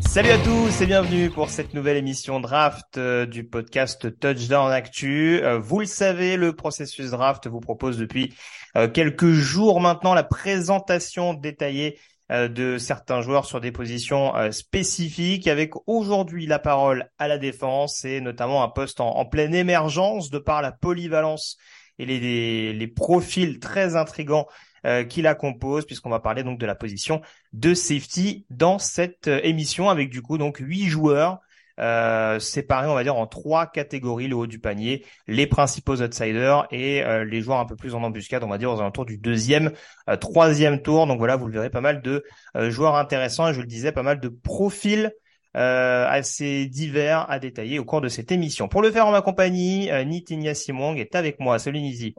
Salut à tous et bienvenue pour cette nouvelle émission draft euh, du podcast Touchdown Actu. Euh, vous le savez, le processus draft vous propose depuis euh, quelques jours maintenant la présentation détaillée de certains joueurs sur des positions spécifiques avec aujourd'hui la parole à la défense et notamment un poste en, en pleine émergence de par la polyvalence et les, les, profils très intrigants euh, qui la composent, puisqu'on va parler donc de la position de safety dans cette euh, émission, avec du coup donc huit joueurs euh, séparés, on va dire, en trois catégories, le haut du panier, les principaux outsiders et euh, les joueurs un peu plus en embuscade, on va dire, aux alentours du deuxième, euh, troisième tour. Donc voilà, vous le verrez, pas mal de euh, joueurs intéressants, et je le disais, pas mal de profils euh, assez divers à détailler au cours de cette émission. Pour le faire en ma compagnie, euh, Nitinia Simwang est avec moi. Salut Nizi.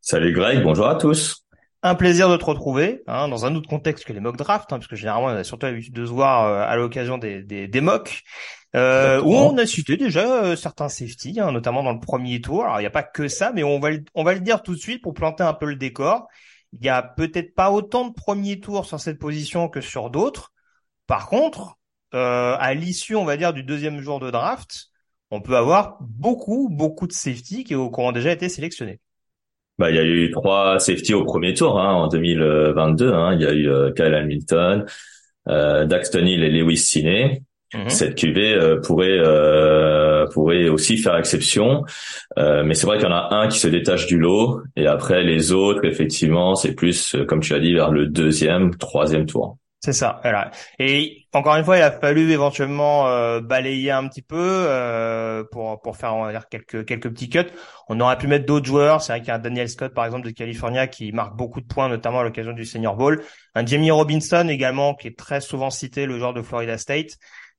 Salut Greg, bonjour à tous. Un plaisir de te retrouver hein, dans un autre contexte que les mock drafts, hein, parce que généralement on a surtout l'habitude de se voir euh, à l'occasion des, des, des mocks, euh, où on a cité déjà euh, certains safety, hein, notamment dans le premier tour. Alors il n'y a pas que ça, mais on va le, on va le dire tout de suite pour planter un peu le décor. Il y a peut-être pas autant de premiers tours sur cette position que sur d'autres. Par contre, euh, à l'issue, on va dire, du deuxième jour de draft, on peut avoir beaucoup, beaucoup de safety qui ont qui ont déjà été sélectionnés. Bah, il y a eu trois safety au premier tour hein, en 2022. Hein. Il y a eu euh, Kyle Hamilton, euh, Daxton Hill et Lewis Sinney. Mhm. Cette QV euh, pourrait euh, pourrait aussi faire exception, Euh, mais c'est vrai qu'il y en a un qui se détache du lot et après les autres, effectivement, c'est plus euh, comme tu as dit vers le deuxième, troisième tour. C'est ça. Voilà. Et encore une fois, il a fallu éventuellement euh, balayer un petit peu euh, pour pour faire on va dire quelques quelques petits cuts. On aurait pu mettre d'autres joueurs. C'est vrai qu'il y a un Daniel Scott par exemple de California qui marque beaucoup de points, notamment à l'occasion du Senior Bowl. Un Jamie Robinson également qui est très souvent cité, le joueur de Florida State.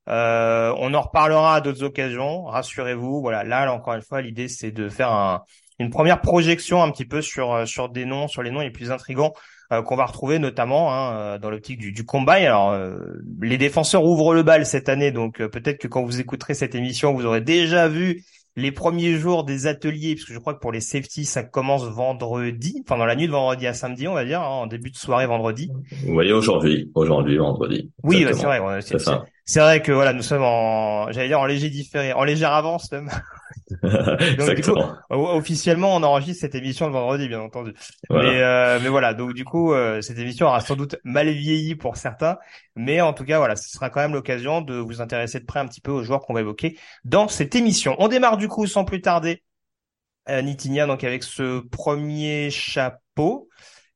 Euh, on en reparlera à d'autres occasions. Rassurez-vous. Voilà. Là, encore une fois, l'idée c'est de faire un, une première projection un petit peu sur sur des noms, sur les noms les plus intrigants qu'on va retrouver notamment hein, euh, dans l'optique du, du combine. Alors, euh, les défenseurs ouvrent le bal cette année, donc euh, peut-être que quand vous écouterez cette émission, vous aurez déjà vu les premiers jours des ateliers, puisque je crois que pour les safety, ça commence vendredi, enfin dans la nuit de vendredi à samedi, on va dire, hein, en début de soirée vendredi. Vous voyez aujourd'hui, aujourd'hui, vendredi. Oui, bah, c'est vrai. c'est- C'est ça. C'est vrai que voilà, nous sommes en, j'allais dire en léger différé, en légère avance même. Exactement. O- Officiellement, on enregistre cette émission le vendredi, bien entendu. Voilà. Mais, euh, mais voilà, donc du coup, euh, cette émission aura sans doute mal vieilli pour certains, mais en tout cas, voilà, ce sera quand même l'occasion de vous intéresser de près un petit peu aux joueurs qu'on va évoquer dans cette émission. On démarre du coup sans plus tarder, euh, Nitinia, donc avec ce premier chapeau.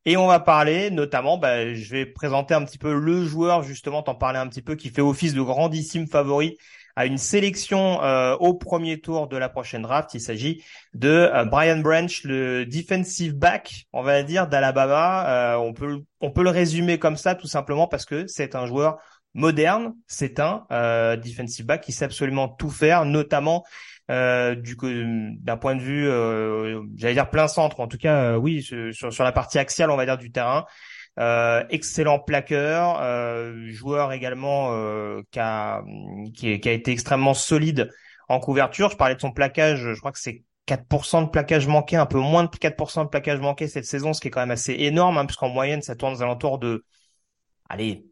Et on va parler notamment, bah, je vais présenter un petit peu le joueur, justement, t'en parler un petit peu, qui fait office de grandissime favori à une sélection euh, au premier tour de la prochaine draft. Il s'agit de euh, Brian Branch, le defensive back, on va dire, d'Alabama. Euh, on peut on peut le résumer comme ça tout simplement parce que c'est un joueur moderne, c'est un euh, defensive back qui sait absolument tout faire, notamment euh, du d'un point de vue, euh, j'allais dire plein centre, en tout cas, euh, oui, sur, sur la partie axiale, on va dire du terrain. Euh, excellent plaqueur, euh, joueur également euh, qui, a, été extrêmement solide en couverture. Je parlais de son plaquage, je crois que c'est 4% de plaquage manqué, un peu moins de 4% de plaquage manqué cette saison, ce qui est quand même assez énorme, hein, puisqu'en moyenne, ça tourne aux alentours de, allez,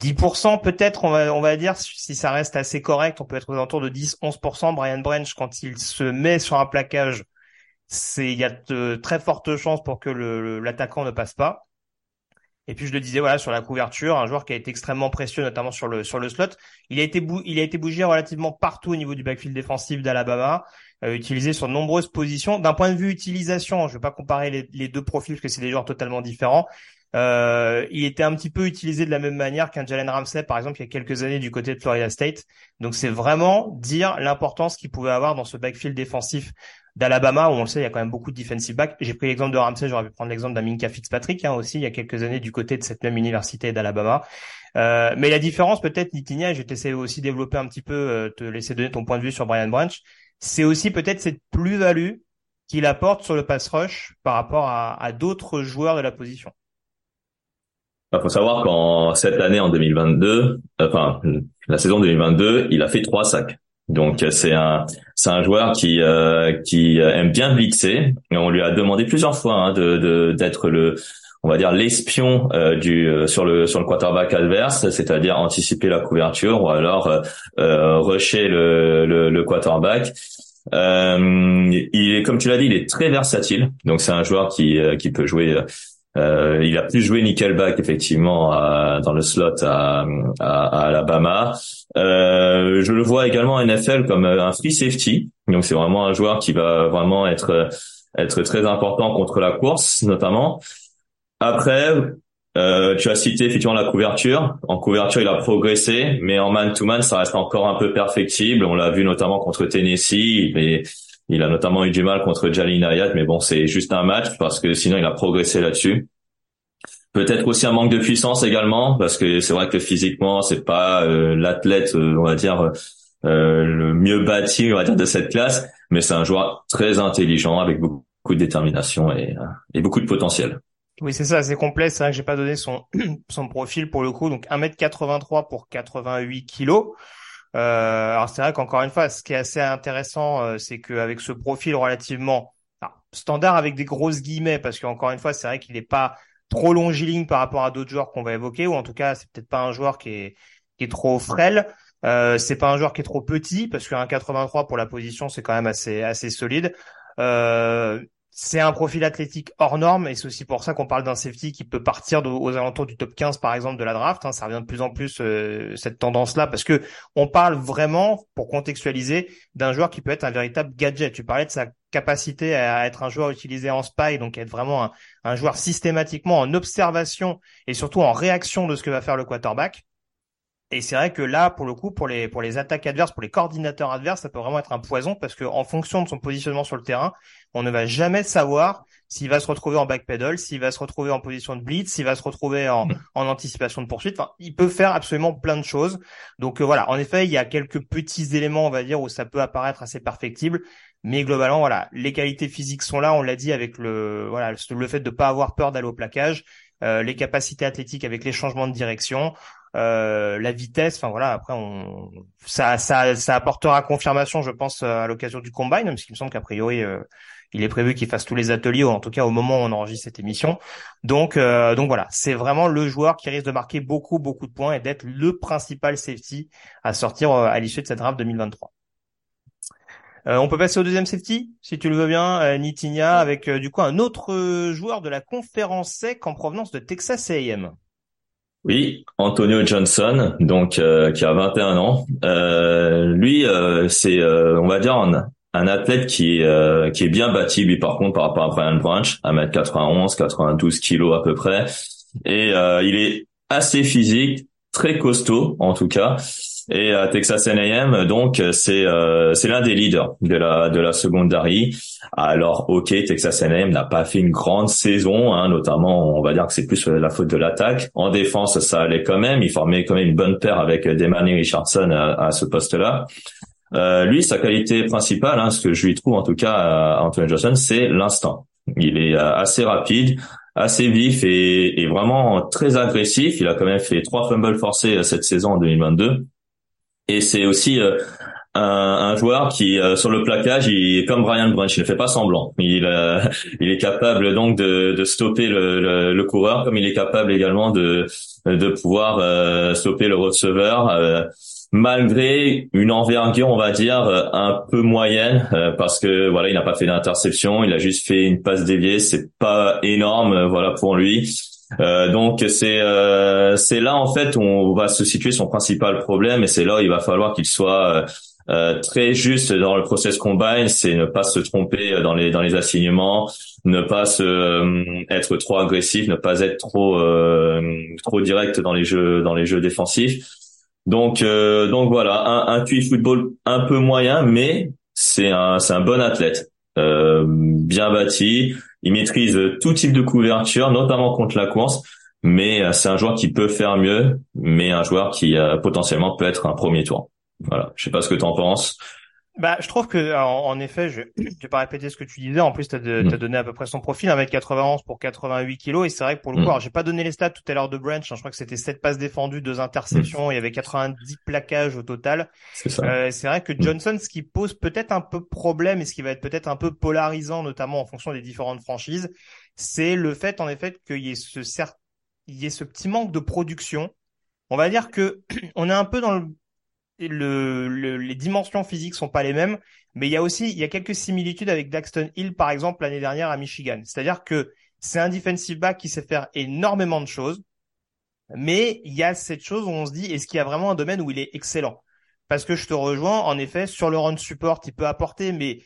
10% peut-être, on va, on va dire, si ça reste assez correct, on peut être aux alentours de 10-11%. Brian Branch, quand il se met sur un plaquage, c'est il y a de très fortes chances pour que l'attaquant ne passe pas. Et puis je le disais voilà sur la couverture, un joueur qui a été extrêmement précieux notamment sur le sur le slot. Il a été il a été bougé relativement partout au niveau du backfield défensif d'Alabama, euh, utilisé sur de nombreuses positions. D'un point de vue utilisation, je vais pas comparer les, les deux profils parce que c'est des joueurs totalement différents. Euh, il était un petit peu utilisé de la même manière qu'un Jalen Ramsey, par exemple, il y a quelques années du côté de Florida State. Donc c'est vraiment dire l'importance qu'il pouvait avoir dans ce backfield défensif d'Alabama, où on le sait, il y a quand même beaucoup de defensive back. J'ai pris l'exemple de Ramsey, j'aurais pu prendre l'exemple d'Aminka Fitzpatrick hein, aussi, il y a quelques années du côté de cette même université d'Alabama. Euh, mais la différence, peut-être, Nitinia, je vais t'essayer aussi développer un petit peu, euh, te laisser donner ton point de vue sur Brian Branch, c'est aussi peut-être cette plus-value qu'il apporte sur le pass rush par rapport à d'autres joueurs de la position. Il bah, faut savoir qu'en cette année, en 2022, enfin la saison 2022, il a fait trois sacs. Donc c'est un c'est un joueur qui euh, qui aime bien blitzer. on lui a demandé plusieurs fois hein, de d'être le on va dire l'espion euh, du euh, sur le sur le quarterback adverse, c'est-à-dire anticiper la couverture ou alors euh, rusher le, le, le quarterback. il est comme tu l'as dit, il est très versatile. Donc c'est un joueur qui qui peut jouer euh, il a plus joué nickelback effectivement dans le slot à, à, Alabama. Euh, je le vois également en NFL comme un free safety. Donc c'est vraiment un joueur qui va vraiment être être très important contre la course notamment. Après, euh, tu as cité effectivement la couverture. En couverture, il a progressé, mais en man-to-man, ça reste encore un peu perfectible. On l'a vu notamment contre Tennessee, mais il a notamment eu du mal contre Jalin Ayat, mais bon, c'est juste un match parce que sinon il a progressé là-dessus. Peut-être aussi un manque de puissance également, parce que c'est vrai que physiquement, c'est pas euh, l'athlète, euh, on va dire, euh, le mieux bâti, on va dire, de cette classe, mais c'est un joueur très intelligent, avec beaucoup, de détermination et, beaucoup de potentiel. Oui, c'est ça, c'est complet. C'est vrai que j'ai pas donné son, son profil pour le coup. Donc 1m83 pour 88 kilos. Euh, alors c'est vrai qu'encore une fois, ce qui est assez intéressant, euh, c'est qu'avec ce profil relativement standard avec des grosses guillemets, parce qu'encore une fois, c'est vrai qu'il n'est pas trop longiligne par rapport à d'autres joueurs qu'on va évoquer, ou en tout cas, c'est peut-être pas un joueur qui est, trop frêle. Euh, c'est pas un joueur qui est trop petit parce qu'un 83 pour la position c'est quand même assez assez solide. Euh, c'est un profil athlétique hors norme et c'est aussi pour ça qu'on parle d'un safety qui peut partir aux alentours du top 15 par exemple de la draft. Hein, ça revient de plus en plus euh, cette tendance-là parce que on parle vraiment, pour contextualiser, d'un joueur qui peut être un véritable gadget. Tu parlais de sa capacité à être un joueur utilisé en spy, donc être vraiment un, un joueur systématiquement en observation et surtout en réaction de ce que va faire le quarterback. Et c'est vrai que là, pour le coup, pour les pour les attaques adverses, pour les coordinateurs adverses, ça peut vraiment être un poison parce que en fonction de son positionnement sur le terrain, on ne va jamais savoir s'il va se retrouver en backpedal, s'il va se retrouver en position de blitz, s'il va se retrouver en, en anticipation de poursuite. Enfin, il peut faire absolument plein de choses. Donc euh, voilà, en effet, il y a quelques petits éléments, on va dire, où ça peut apparaître assez perfectible. Mais globalement, voilà, les qualités physiques sont là. On l'a dit avec le voilà le fait de pas avoir peur d'aller au plaquage. Euh, les capacités athlétiques avec les changements de direction, euh, la vitesse. Enfin voilà, après on ça ça ça apportera confirmation, je pense, à l'occasion du combine, même s'il me semble qu'a priori euh, il est prévu qu'il fasse tous les ateliers, ou en tout cas au moment où on enregistre cette émission. Donc euh, donc voilà, c'est vraiment le joueur qui risque de marquer beaucoup beaucoup de points et d'être le principal safety à sortir à l'issue de cette draft 2023. on peut passer au deuxième safety, si tu le veux bien, euh, Nitinia, avec du coup un autre joueur de la conférence SEC en provenance de Texas A&M. Oui, Antonio Johnson, donc euh, qui a 21 ans. Euh, lui, euh, c'est, on va dire, un, un athlète qui est qui est bien bâti, par contre par rapport à Brian Branch, à mètre 91, 92 kilos à peu près, et il est assez physique, très costaud en tout cas. Et à Texas A&M, donc c'est euh, c'est l'un des leaders de la de la secondary. Alors ok, Texas A&M n'a pas fait une grande saison, hein, notamment on va dire que c'est plus la faute de l'attaque. En défense, ça allait quand même. Il formait quand même une bonne paire avec Demani Richardson à, ce poste-là. Euh, lui, sa qualité principale, hein, ce que je lui trouve en tout cas à Anthony Johnson, c'est l'instant. Il est euh, assez rapide, assez vif et, et, vraiment très agressif. Il a quand même fait trois fumbles forcés cette saison en 2022. Et c'est aussi euh, un, joueur qui euh, sur le plaquage, il comme Brian Brunch, il ne fait pas semblant. Il euh, il est capable donc de, de stopper le, le, coureur, comme il est capable également de de pouvoir euh, stopper le receveur. Malgré une envergure, on va dire, un peu moyenne, parce que voilà, il n'a pas fait d'interception, il a juste fait une passe déviée, c'est pas énorme, voilà pour lui. Euh, donc c'est euh, c'est là en fait où on va se situer son principal problème et c'est là où il va falloir qu'il soit euh, très juste dans le process combine, c'est ne pas se tromper dans les dans les assignements, ne pas se être trop agressif, ne pas être trop trop direct dans les jeux dans les jeux défensifs. Donc donc voilà un, un football un peu moyen, mais c'est un c'est un bon athlète, bien bâti, il maîtrise tout type de couverture, notamment contre la course. Mais euh, c'est un joueur qui peut faire mieux, mais un joueur qui euh, potentiellement peut être un premier tour. Voilà. Je sais pas ce que tu en penses. Bah, je trouve que, en, effet, je, je vais pas répéter ce que tu disais. En plus, tu as, mm. donné à peu près son profil, 1m91 pour 88 kilos. Et c'est vrai que pour le coup, mm. alors j'ai pas donné les stats tout à l'heure de Branch. Hein, je crois que c'était 7 passes défendues, 2 interceptions. Mm. Il y avait 90 plaquages au total. C'est euh, vrai que Johnson, ce qui pose peut-être un peu problème et ce qui va être peut-être un peu polarisant, notamment en fonction des différentes franchises, c'est le fait, en effet, qu'il y ait ce il y ait ce petit manque de production. On va dire que on est un peu dans le le, les dimensions physiques sont pas les mêmes, mais il y a aussi il y a quelques similitudes avec Daxton Hill par exemple l'année dernière à Michigan. C'est-à-dire que c'est un defensive back qui sait faire énormément de choses, mais il y a cette chose où on se dit est-ce qu'il y a vraiment un domaine où il est excellent? Parce que je te rejoins, en effet, sur le run support, il peut apporter, mais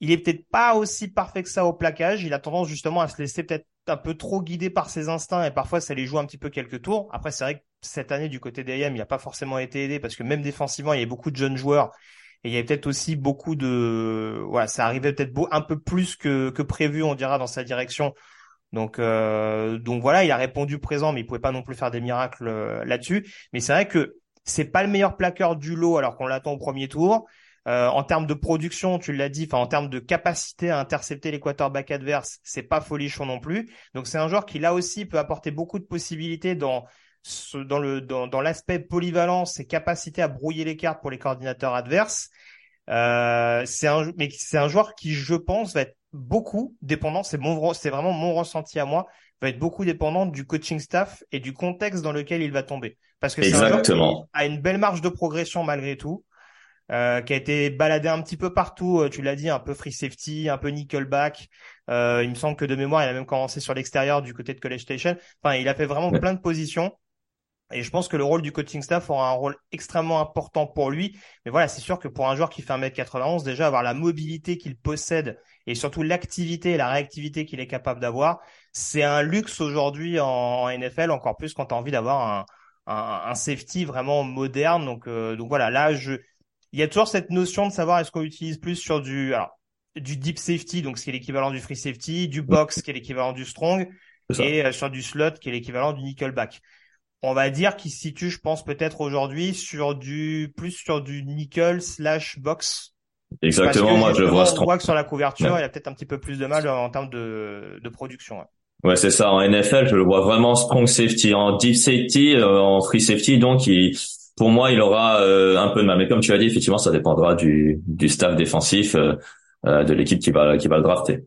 il est peut-être pas aussi parfait que ça au plaquage. Il a tendance justement à se laisser peut-être un peu trop guidé par ses instincts et parfois ça les joue un petit peu quelques tours. Après, c'est vrai que cette année du côté d'AM, il n'a pas forcément été aidé parce que même défensivement, il y avait beaucoup de jeunes joueurs et il y avait peut-être aussi beaucoup de, voilà, ça arrivait peut-être un peu plus que, que prévu, on dira, dans sa direction. Donc, euh, donc voilà, il a répondu présent, mais il pouvait pas non plus faire des miracles euh, là-dessus. Mais c'est vrai que c'est pas le meilleur plaqueur du lot alors qu'on l'attend au premier tour. Euh, en termes de production, tu l'as dit, en termes de capacité à intercepter les quarterbacks adverses, c'est pas folichon non plus. Donc c'est un joueur qui là aussi peut apporter beaucoup de possibilités dans dans le dans, dans l'aspect polyvalence et capacité à brouiller les cartes pour les coordinateurs adverses. Euh, c'est un mais c'est un joueur qui je pense va être beaucoup dépendant. C'est mon c'est vraiment mon ressenti à moi va être beaucoup dépendant du coaching staff et du contexte dans lequel il va tomber. Parce que c'est un joueur qui a une belle marge de progression malgré tout. Euh, qui a été baladé un petit peu partout. Euh, tu l'as dit, un peu free safety, un peu nickelback. Euh, il me semble que de mémoire, il a même commencé sur l'extérieur du côté de College Station. Enfin, il a fait vraiment plein de positions. Et je pense que le rôle du coaching staff aura un rôle extrêmement important pour lui. Mais voilà, c'est sûr que pour un joueur qui fait 1m91, déjà avoir la mobilité qu'il possède et surtout l'activité et la réactivité qu'il est capable d'avoir, c'est un luxe aujourd'hui en, NFL, encore plus quand tu as envie d'avoir un, un, un, safety vraiment moderne. Donc, euh, donc voilà, là, je, il y a toujours cette notion de savoir est-ce qu'on utilise plus sur du, alors, du deep safety, donc ce qui est l'équivalent du free safety, du box qui est l'équivalent du strong, et euh, sur du slot qui est l'équivalent du nickelback. On va dire qu'il se situe, je pense, peut-être aujourd'hui sur du plus sur du nickel slash box. Exactement, moi je le vois. On voit que sur la couverture, il a peut-être un petit peu plus de mal en termes de, de production. Ouais. Ouais, c'est ça. En NFL, je le vois vraiment strong safety, en deep safety, euh, en free safety. Donc, il, pour moi, il aura euh, un peu de mal. Mais comme tu as dit, effectivement, ça dépendra du, du staff défensif euh, euh, de l'équipe qui va qui va le drafter.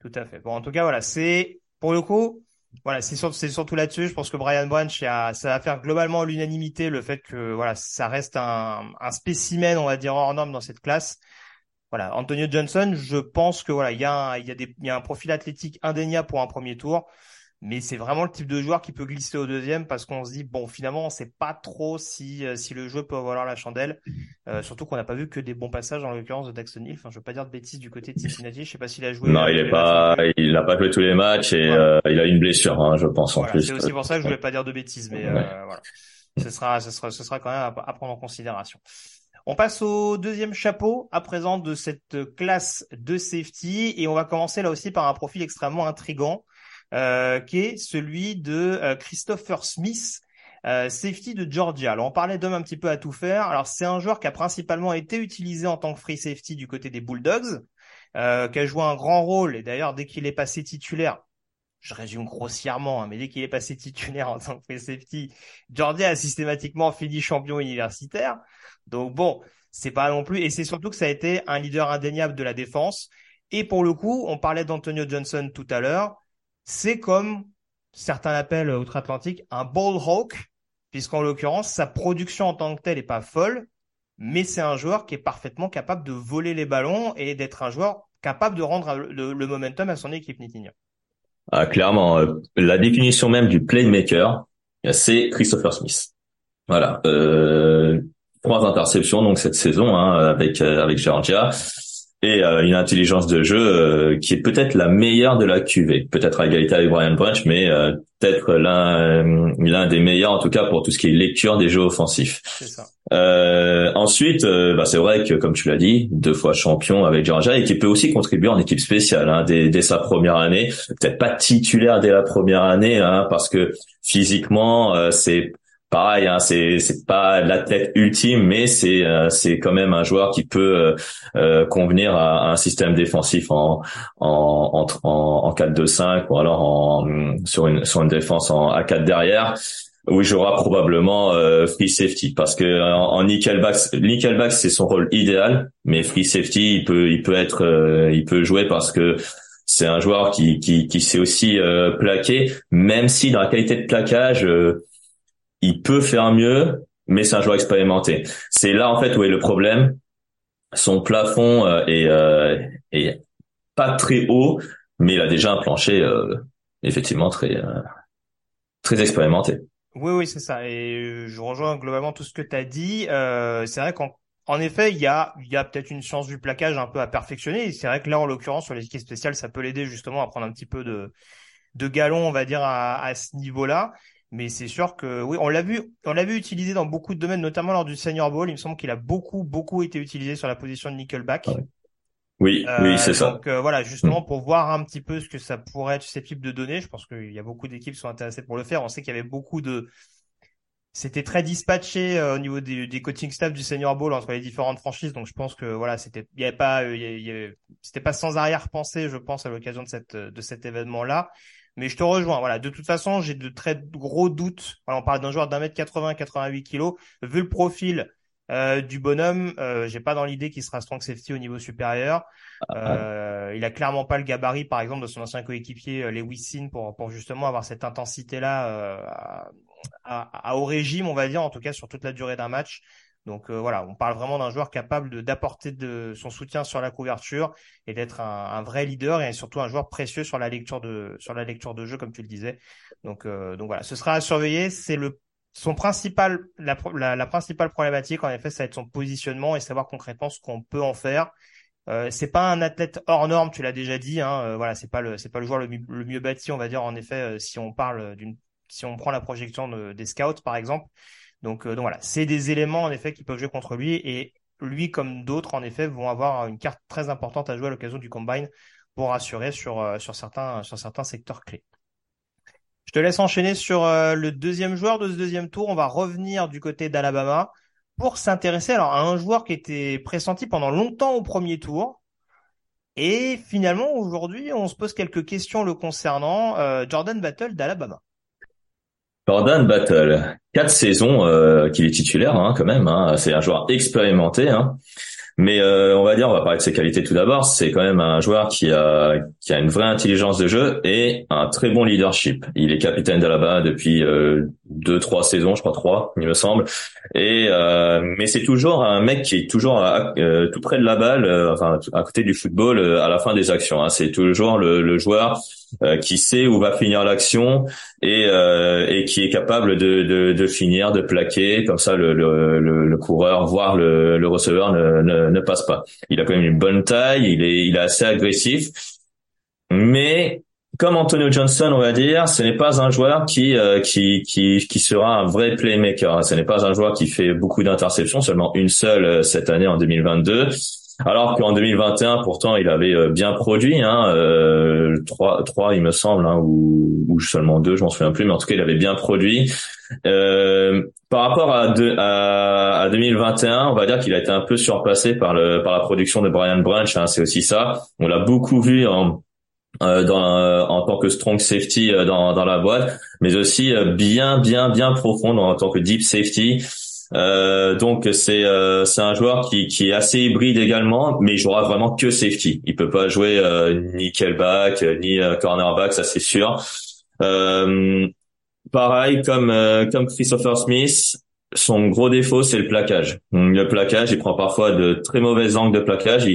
Tout à fait. Bon, en tout cas, voilà, c'est pour le coup, voilà, c'est surtout, surtout là-dessus. Je pense que Brian Branch, ça va faire globalement l'unanimité le fait que voilà, ça reste un, un spécimen, on va dire hors norme dans cette classe. Voilà, Antonio Johnson, je pense que voilà, il y y il y a un profil athlétique indéniable pour un premier tour mais c'est vraiment le type de joueur qui peut glisser au deuxième parce qu'on se dit bon finalement on sait pas trop si euh, si le jeu peut avoir la chandelle. Euh, surtout qu'on n'a pas vu que des bons passages en l'occurrence de Daxton Hill. Enfin je veux pas dire de bêtises du côté de Cincinnati. Je sais pas s'il a joué non il est pas il n'a pas joué tous les matchs et euh, il a une blessure hein, je pense en plus. c'est aussi pour ça que je voulais pas dire de bêtises mais voilà. Ce sera ce sera ce sera quand même à, prendre en considération. On passe au deuxième chapeau à présent de cette classe de safety. Et on va commencer là aussi par un profil extrêmement intrigant euh, qui est celui de euh, Christopher Smith, euh, safety de Georgia. Alors on parlait d'homme un petit peu à tout faire. Alors c'est un joueur qui a principalement été utilisé en tant que free safety du côté des Bulldogs, euh, qui a joué un grand rôle. Et d'ailleurs dès qu'il est passé titulaire, je résume grossièrement, hein, mais dès qu'il est passé titulaire en tant que free safety, Georgia a systématiquement fini champion universitaire. Donc bon, c'est pas non plus. Et c'est surtout que ça a été un leader indéniable de la défense. Et pour le coup, on parlait d'Antonio Johnson tout à l'heure. C'est comme certains l'appellent outre-Atlantique un ball hawk, puisqu'en l'occurrence, sa production en tant que telle est pas folle, mais c'est un joueur qui est parfaitement capable de voler les ballons et d'être un joueur capable de rendre le, momentum à son équipe, Nitinho. Ah, clairement, euh, la définition même du playmaker, c'est Christopher Smith. Voilà, euh, trois interceptions donc cette saison hein, avec euh, avec Georgia et euh, une intelligence de jeu euh, qui est peut-être la meilleure de la QV, peut-être à égalité avec Brian Branch, mais peut-être l'un l'un des meilleurs en tout cas pour tout ce qui est lecture des jeux offensifs. Ça. ensuite, bah, c'est vrai que comme tu l'as dit, deux fois champion avec Georgia et qui peut aussi contribuer en équipe spéciale hein, dès, dès, sa première année. Peut-être pas titulaire dès la première année hein, parce que physiquement c'est pareil, hein, c'est c'est pas l'athlète ultime, mais c'est euh, c'est quand même un joueur qui peut euh, euh convenir à, un système défensif en en en, en 4-2-5 ou alors en sur une sur une défense en A4 derrière. Où il jouera probablement euh, free safety parce que en, en nickelback nickelback c'est son rôle idéal mais free safety il peut il peut être il peut jouer parce que c'est un joueur qui qui qui sait aussi plaquer. Même si dans la qualité de plaquage il peut faire mieux, mais c'est un joueur expérimenté. C'est là en fait où est le problème. Son plafond euh, est, euh, pas très haut, mais il a déjà un plancher euh, effectivement très très expérimenté. Oui, oui, c'est ça. Et je rejoins globalement tout ce que tu as dit. c'est vrai qu'en en effet, il y a, y a peut-être une science du plaquage un peu à perfectionner. C'est vrai que là, en l'occurrence, sur les équipes spéciales, ça peut l'aider justement à prendre un petit peu de, de galon, on va dire, à ce niveau-là. Mais c'est sûr que oui, on l'a vu, on l'a vu utilisé dans beaucoup de domaines, notamment lors du Senior Bowl. Il me semble qu'il a beaucoup, beaucoup été utilisé sur la position de Nickelback. Oui, oui, c'est ça. Donc euh, voilà, justement mm. pour voir un petit peu ce que ça pourrait être susceptible de donner. Je pense qu'il y a beaucoup d'équipes qui sont intéressées pour le faire. On sait qu'il y avait beaucoup de, c'était très dispatché euh, au niveau des, des, coaching staff du Senior Bowl entre les différentes franchises. Donc je pense que voilà, c'était, il y avait pas, c'était pas sans arrière-pensée, je pense, à l'occasion de cette, de cet événement-là. Mais je te rejoins. Voilà. De toute façon, j'ai de très gros doutes. on parle d'un joueur d'un mètre 80, 88 kilos. Vu le profil euh, du bonhomme, euh, j'ai pas dans l'idée qu'il sera strong safety au niveau supérieur. Ah, euh, il a clairement pas le gabarit, par exemple, de son ancien coéquipier euh, Lewis Sin pour pour justement avoir cette intensité là euh, à, à, à, au régime, on va dire, en tout cas sur toute la durée d'un match. Donc euh, voilà, on parle vraiment d'un joueur capable d'apporter de, son soutien sur la couverture et d'être un, vrai leader et surtout un joueur précieux sur la lecture de sur la lecture de jeu comme tu le disais. Donc euh, donc voilà, ce sera à surveiller. C'est le son principal la, la, principale problématique en effet, ça va être son positionnement et savoir concrètement ce qu'on peut en faire. Euh, c'est pas un athlète hors norme, tu l'as déjà dit. Hein, euh, voilà, c'est pas le c'est pas le joueur le, mieux bâti, on va dire en effet, si on parle d'une si on prend la projection des scouts par exemple. Donc, euh, donc voilà, c'est des éléments en effet qui peuvent jouer contre lui et lui comme d'autres en effet vont avoir une carte très importante à jouer à l'occasion du combine pour assurer sur euh, sur certains sur certains secteurs clés. Je te laisse enchaîner sur euh, le deuxième joueur de ce deuxième tour. On va revenir du côté d'Alabama pour s'intéresser alors à un joueur qui était pressenti pendant longtemps au premier tour. Et finalement, aujourd'hui, on se pose quelques questions le concernant. Jordan Battle d'Alabama. Jordan Battle, quatre saisons euh, qu'il est titulaire hein, quand même. Hein. C'est un joueur expérimenté. Hein. Mais euh, on va dire, on va parler de ses qualités tout d'abord. C'est quand même un joueur qui a qui a une vraie intelligence de jeu et un très bon leadership. Il est capitaine d'Alabama depuis euh, deux trois saisons, je crois trois, il me semble. Et euh, mais c'est toujours un mec qui est toujours euh, tout près de la balle, enfin à côté du football à la fin des actions. Hein. C'est toujours le, le joueur qui sait où va finir l'action et, et qui est capable de, de, de, finir, de plaquer comme ça le, le, le coureur, voire le, le receveur ne, ne ne, passe pas. Il a quand même une bonne taille, il est, il est assez agressif, mais comme Antonio Johnson, on va dire, ce n'est pas un joueur qui, euh, qui, qui, qui sera un vrai playmaker. Ce n'est pas un joueur qui fait beaucoup d'interceptions, seulement une seule euh, cette année en 2022. Alors qu'en 2021, pourtant, il avait euh, bien produit, hein, euh, trois, trois, il me semble, hein, ou, ou seulement deux, je m'en souviens plus, mais en tout cas, il avait bien produit. Euh, par rapport à, à, à, 2021, on va dire qu'il a été un peu surpassé par le par la production de Brian Branch. Hein, c'est aussi ça. On l'a beaucoup vu en euh, dans, euh, en tant que strong safety dans, dans la boîte, mais aussi bien bien bien profond en tant que deep safety. Euh, donc c'est euh, c'est un joueur qui qui est assez hybride également, mais il jouera vraiment que safety. Il peut pas jouer euh, ni back ni euh, cornerback, ça c'est sûr. Euh, pareil comme comme Christopher Smith, son gros défaut c'est le plaquage. Le plaquage, il prend parfois de très mauvais angles de plaquage.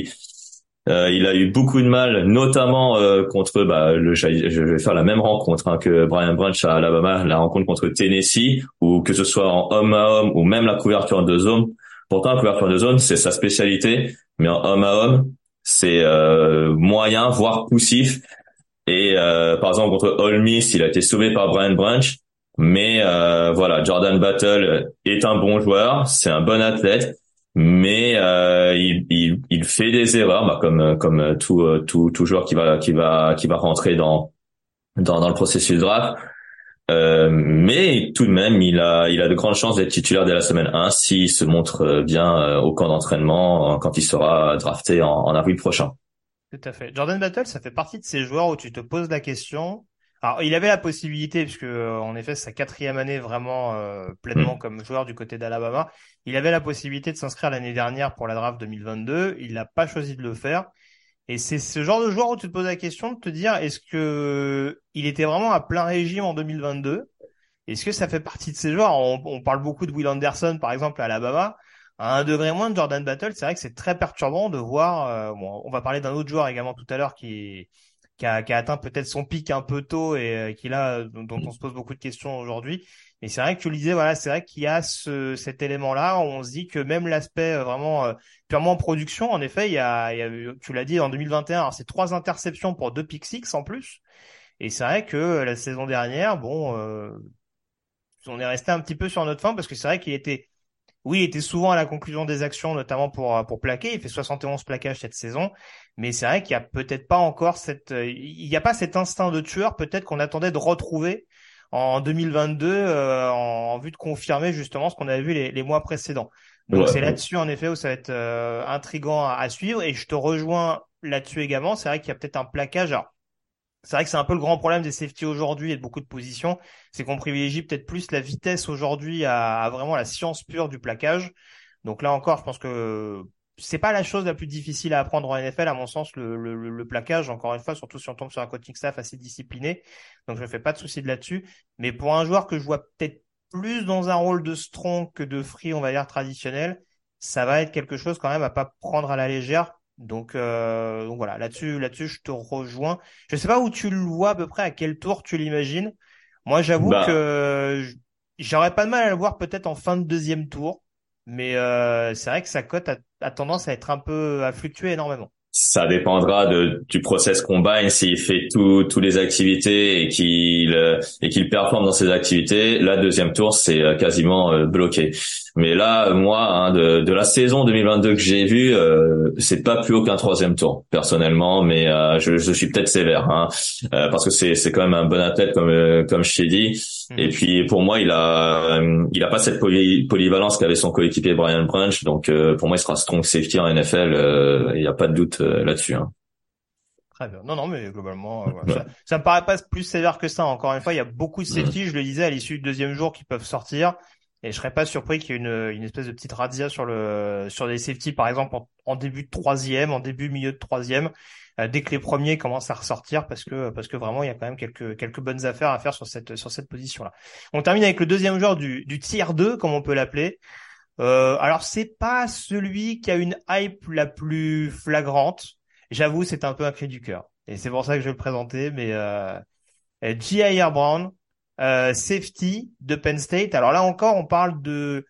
Euh, il a eu beaucoup de mal, notamment euh, contre. Bah, le, je vais faire la même rencontre hein, que Brian Branch à Alabama, la rencontre contre Tennessee, ou que ce soit en homme à homme ou même la couverture de zone. Pourtant, la couverture de zone, c'est sa spécialité, mais en homme à homme, c'est euh, moyen, voire poussif. Et par exemple contre Ole Miss, il a été sauvé par Brian Branch, mais voilà, Jordan Battle est un bon joueur, c'est un bon athlète mais euh, il, il, il, fait des erreurs, bah, comme comme tout euh, tout tout joueur qui va qui va qui va rentrer dans dans, dans le processus de draft. Euh, mais tout de même, il a il a de grandes chances d'être titulaire dès la semaine 1 s'il se montre bien euh, au camp d'entraînement quand il sera drafté en, en avril prochain. Tout à fait. Jordan Battle, ça fait partie de ces joueurs où tu te poses la question alors, il avait la possibilité, puisque en effet, sa quatrième année vraiment euh, pleinement mm. comme joueur du côté d'Alabama, il avait la possibilité de s'inscrire l'année dernière pour la draft 2022. Il n'a pas choisi de le faire. Et c'est ce genre de joueur où tu te poses la question de te dire, est-ce que il était vraiment à plein régime en 2022 Est-ce que ça fait partie de ces joueurs? On, parle beaucoup de Will Anderson, par exemple, à Alabama. À un degré moins de Jordan Battle, c'est vrai que c'est très perturbant de voir. Euh, on va parler d'un autre joueur également tout à l'heure qui a, atteint peut-être son pic un peu tôt et euh, qui là dont on se pose beaucoup de questions aujourd'hui. Mais c'est vrai que tu le disais, voilà, c'est vrai qu'il y a ce, cet élément-là. On se dit que même l'aspect euh, vraiment euh, purement production, en effet, il y a, il y a tu l'as dit en 2021, c'est trois interceptions pour deux pick six en plus. Et c'est vrai que la saison dernière, bon, on est resté un petit peu sur notre fin parce que c'est vrai qu'il était oui, il était souvent à la conclusion des actions, notamment pour euh, pour plaquer. Il fait 71 plaquages cette saison, mais c'est vrai qu'il y a peut-être pas encore cette, euh, il n'y a pas cet instinct de tueur, peut-être qu'on attendait de retrouver en 2022 euh, en, vue de confirmer justement ce qu'on avait vu les, les mois précédents. Donc c'est là-dessus en effet où ça va être euh, intrigant à, à, suivre et je te rejoins là-dessus également. C'est vrai qu'il y a peut-être un plaquage. Alors, c'est vrai que c'est un peu le grand problème des safety aujourd'hui et de beaucoup de positions, c'est qu'on privilégie peut-être plus la vitesse aujourd'hui à, vraiment la science pure du plaquage. Donc là encore, je pense que c'est pas la chose la plus difficile à apprendre en NFL, à mon sens, le, le, le, plaquage, encore une fois, surtout si on tombe sur un coaching staff assez discipliné. Donc je ne fais pas de souci de là-dessus. Mais pour un joueur que je vois peut-être plus dans un rôle de strong que de free, on va dire traditionnel, ça va être quelque chose quand même à pas prendre à la légère donc, euh, donc voilà, là-dessus, là-dessus, je te rejoins. Je sais pas où tu le vois à peu près, à quel tour tu l'imagines. Moi, j'avoue bah. que j'aurais pas de mal à le voir peut-être en fin de deuxième tour, mais euh, c'est vrai que sa cote a, tendance à être un peu à fluctuer énormément. Ça dépendra du process combine s'il fait tout, toutes les activités et qu'il euh, et qu'il performe dans ses activités. La deuxième tour c'est euh, quasiment bloqué mais là moi hein, de, de la saison 2022 que j'ai vu euh, c'est pas plus haut qu'un troisième tour personnellement mais je, je suis peut-être sévère hein, parce que c'est c'est quand même un bon athlète comme comme je t'ai dit mm. et puis pour moi il a il a pas cette polyvalence qu'avait son coéquipier Brian Branch donc pour moi il sera strong safety en NFL il n'y a pas de doute euh, là-dessus. Hein. Très bien. Non, non, mais globalement, euh, ça, ça, me paraît pas plus sévère que ça. Encore une fois, il y a beaucoup de safety, je le disais, à l'issue du deuxième jour qui peuvent sortir. Et je serais pas surpris qu'il y ait une, une espèce de petite razzia sur le sur les safety, par exemple, en, début de troisième, en début milieu de troisième, euh, dès que les premiers commencent à ressortir, parce que parce que vraiment il y a quand même quelques quelques bonnes affaires à faire sur cette sur cette position-là. On termine avec le deuxième joueur du du tier 2, comme on peut l'appeler. Euh, alors c'est pas celui qui a une hype la plus flagrante. J'avoue, c'est un peu un cri du cœur. Et c'est pour ça que je vais le présenter. Mais euh, J.I.R. Brown, euh, safety de Penn State. Alors là encore, on parle de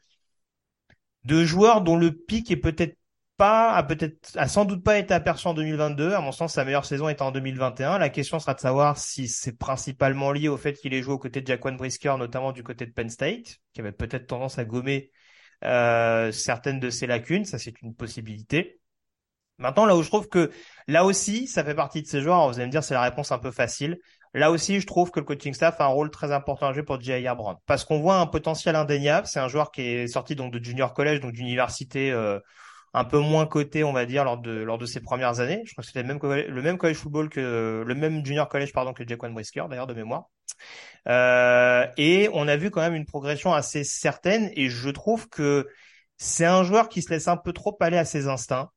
de joueurs dont le pic est peut-être pas, a peut-être, a sans doute pas été aperçu en 2022. À mon sens, sa meilleure saison est en 2021. La question sera de savoir si c'est principalement lié au fait qu'il ait joué aux côtés de Jaquan Brisker, notamment du côté de Penn State, qui avait peut-être tendance à gommer euh, certaines de ces lacunes, ça c'est une possibilité. Maintenant, là où je trouve que là aussi, ça fait partie de ces joueurs, vous allez me dire c'est la réponse un peu facile. Là aussi, je trouve que le coaching staff a un rôle très important à jouer pour J.I.R. Brown. Parce qu'on voit un potentiel indéniable. C'est un joueur qui est sorti donc de junior college, donc d'université, euh, un peu moins coté, on va dire, lors de lors de ses premières années. Je crois que c'était le même le même college football que le même junior college pardon que Jaquan Brisker d'ailleurs de mémoire. Euh, et on a vu quand même une progression assez certaine et je trouve que c'est un joueur qui se laisse un peu trop aller à ses instincts,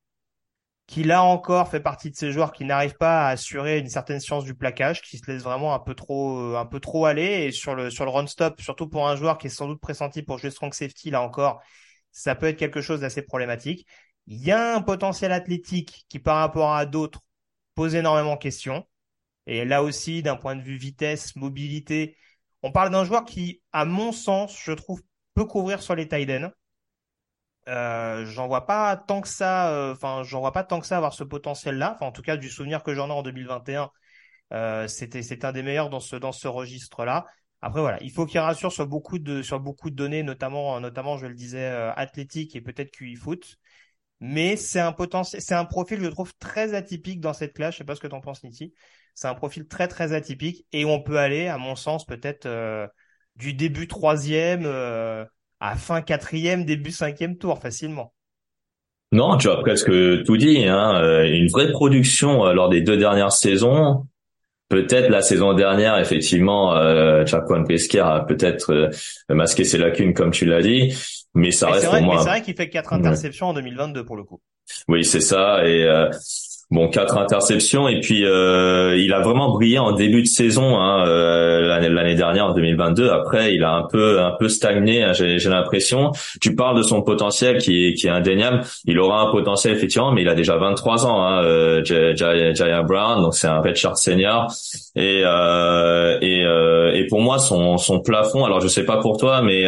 qui là encore fait partie de ces joueurs qui n'arrivent pas à assurer une certaine science du plaquage, qui se laisse vraiment un peu trop un peu trop aller et sur le sur le run stop, surtout pour un joueur qui est sans doute pressenti pour jouer strong safety là encore ça peut être quelque chose d'assez problématique. Il y a un potentiel athlétique qui, par rapport à d'autres, pose énormément de questions. Et là aussi, d'un point de vue vitesse, mobilité, on parle d'un joueur qui, à mon sens, je trouve, peut couvrir sur les tight Euh, j'en vois pas tant que ça, euh, enfin, j'en vois pas tant que ça avoir ce potentiel-là. Enfin, en tout cas, du souvenir que j'en ai en 2021, euh, c'était, c'est un des meilleurs dans ce, dans ce registre-là. Après voilà, il faut qu'il rassure sur beaucoup de sur beaucoup de données, notamment notamment je le disais euh, athlétique et peut-être QI foot. Mais c'est un potentiel, c'est un profil je trouve très atypique dans cette classe. Je sais pas ce que tu en penses Niti. C'est un profil très très atypique et on peut aller, à mon sens, peut-être euh, du début troisième euh, à fin quatrième, début cinquième tour facilement. Non, tu as presque tout dit. Hein. Une vraie production lors des deux dernières saisons peut-être la saison dernière, effectivement, euh, Pesquer a peut-être euh, masqué ses lacunes, comme tu l'as dit, mais ça reste pour moi. C'est vrai qu'il fait quatre interceptions en 2022 pour le coup. Oui, c'est ça, et euh, Bon, quatre interceptions et puis euh, il a vraiment brillé en début de saison hein, euh, l'année dernière en 2022. Après, il a un peu un peu stagné. Hein, J'ai l'impression. Tu parles de son potentiel qui est qui est indéniable. Il aura un potentiel effectivement, mais il a déjà 23 ans. Hein, euh, Jaya Brown, donc c'est un redshirt senior. Et euh, et euh, et pour moi, son son plafond. Alors je sais pas pour toi, mais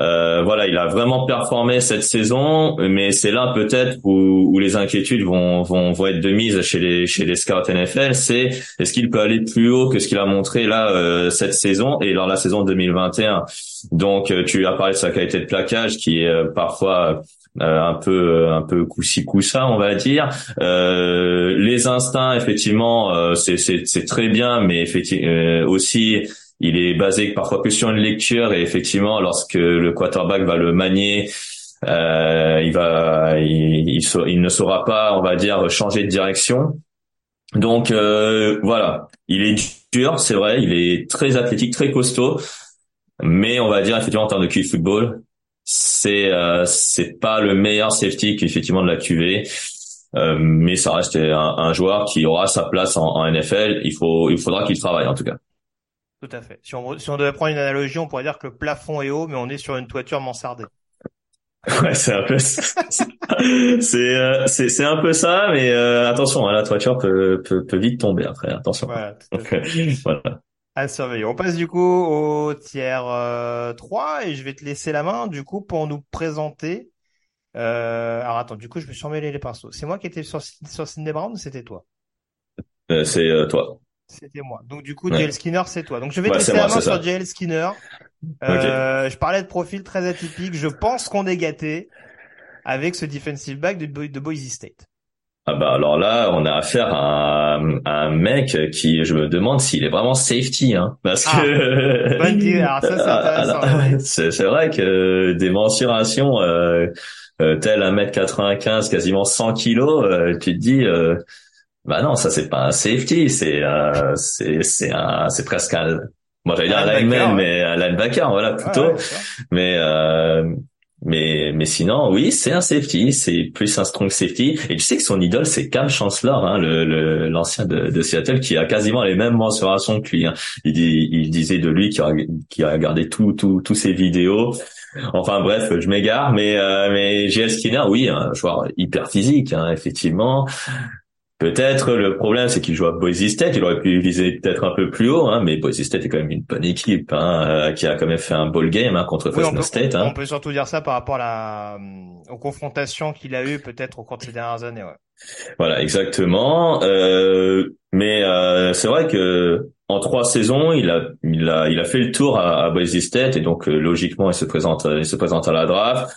euh, euh, voilà, il a vraiment performé cette saison, mais c'est là peut-être où, où, les inquiétudes vont, vont, vont être de mise chez les, chez les scouts NFL. C'est est-ce qu'il peut aller plus haut que ce qu'il a montré là euh, cette saison et lors de la saison 2021. Donc, euh, tu as parlé de sa qualité de plaquage qui est parfois un peu un peu coussa on va dire les instincts effectivement c'est c'est très bien mais effectivement aussi il est basé parfois que sur une lecture et effectivement lorsque le quarterback va le manier euh, il va il, ne saura pas on va dire changer de direction. Donc euh, voilà. Il est dur c'est vrai. Il est très athlétique très costaud. Mais on va dire effectivement en termes de QI football c'est euh, c'est pas le meilleur safety qu'effectivement de la QV euh, mais ça reste un, joueur qui aura sa place en, NFL il faudra qu'il travaille en tout cas tout à fait. Si on, si on devait prendre une analogie, on pourrait dire que le plafond est haut, mais on est sur une toiture mansardée. Ouais, c'est un peu c'est euh, c'est c'est un peu ça, mais euh, attention, hein, la toiture peut, peut peut vite tomber après. Attention. Voilà. voilà. À surveiller. On passe du coup au tiers euh, 3 et je vais te laisser la main du coup pour nous présenter. Euh, alors attends, du coup je me suis emmêlé les pinceaux. C'est moi qui étais sur sur Cindy Brown ou c'était toi? Euh, C'est euh, toi. C'était moi. Donc du coup, JL Skinner, c'est toi. Donc je vais te laisser la main sur JL Skinner. Euh, Je parlais de profil très atypique. Je pense qu'on est gâté avec ce defensive back de, de Boise State. Ah bah alors là, on a affaire à, un mec qui, je me demande s'il est vraiment safety, hein, parce ah, que alors ça c'est C'est vrai que des mensurations euh, euh, tel 1m95, quasiment 100 kilos, euh, tu te dis, euh, bah non, ça c'est pas un safety, c'est euh, c'est c'est un c'est presque un moi j'allais dire un lineman mais un linebacker voilà plutôt. mais euh, mais mais sinon oui, c'est un safety, c'est plus un strong safety et tu sais que son idole c'est Cam Chancellor hein, le l'ancien de, de, Seattle qui a quasiment les mêmes mensurations que lui. Hein. Il il disait de lui qui a qui a regardé tout tout tous ses vidéos. Enfin bref, je m'égare, mais euh, mais JL Skinner, oui, un joueur hyper physique, hein, effectivement, Peut-être le problème, c'est qu'il joue à Boise State. Il aurait pu viser peut-être un peu plus haut, hein, mais Boise State est quand même une bonne équipe hein, euh, qui a quand même fait un ball game hein, contre Fresno State. Hein. On peut surtout dire ça par rapport à la, aux confrontations qu'il a eues peut-être au cours de ces dernières années. Ouais. Voilà, exactement. Euh, mais euh, c'est vrai que en trois saisons, il a, il a, il a fait le tour à, à Boise State et donc euh, logiquement, il se présente, il se présente à la draft.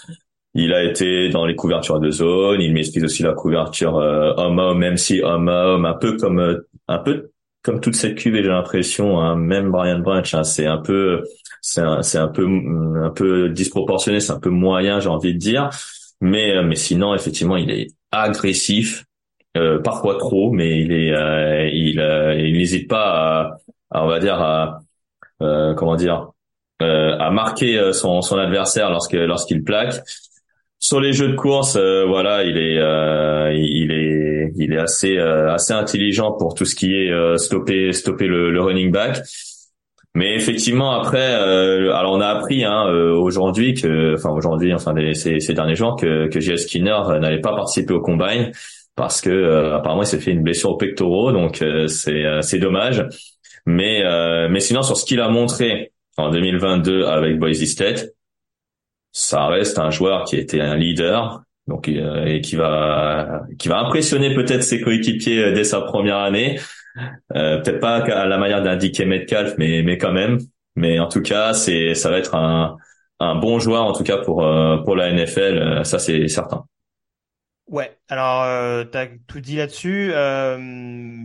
Il a été dans les couvertures de zone. Il maîtrise aussi la couverture euh, homme-homme, même si homme-homme, un peu comme euh, un peu comme toute cette cuvée, j'ai l'impression. Hein, même Brian Branch, hein, c'est un peu, c'est un, un peu, un peu disproportionné, c'est un peu moyen, j'ai envie de dire. Mais mais sinon effectivement il est agressif, parfois trop, mais il est il il n'hésite pas à, on va dire à comment dire à marquer son son adversaire lorsque lorsqu'il plaque. Sur les jeux de course, voilà, il est il est il est assez assez intelligent pour tout ce qui est stopper stopper le, le running back. Mais effectivement, après, euh, alors on a appris hein, euh, aujourd'hui que, enfin aujourd'hui, enfin ces, ces, derniers jours, que, que J.S. Skinner n'allait pas participer au combine parce que euh, apparemment il s'est fait une blessure au pectoraux, donc c'est c'est dommage. Mais mais sinon sur ce qu'il a montré en 2022 avec Boise State, ça reste un joueur qui était un leader, donc et qui va qui va impressionner peut-être ses coéquipiers dès sa première année. Euh, peut-être pas à la manière d'indiquer Metcalf, mais mais quand même. Mais en tout cas, c'est ça va être un un bon joueur en tout cas pour euh, pour la NFL, euh, ça c'est certain. Ouais, alors euh, tu as tout dit là-dessus. Euh,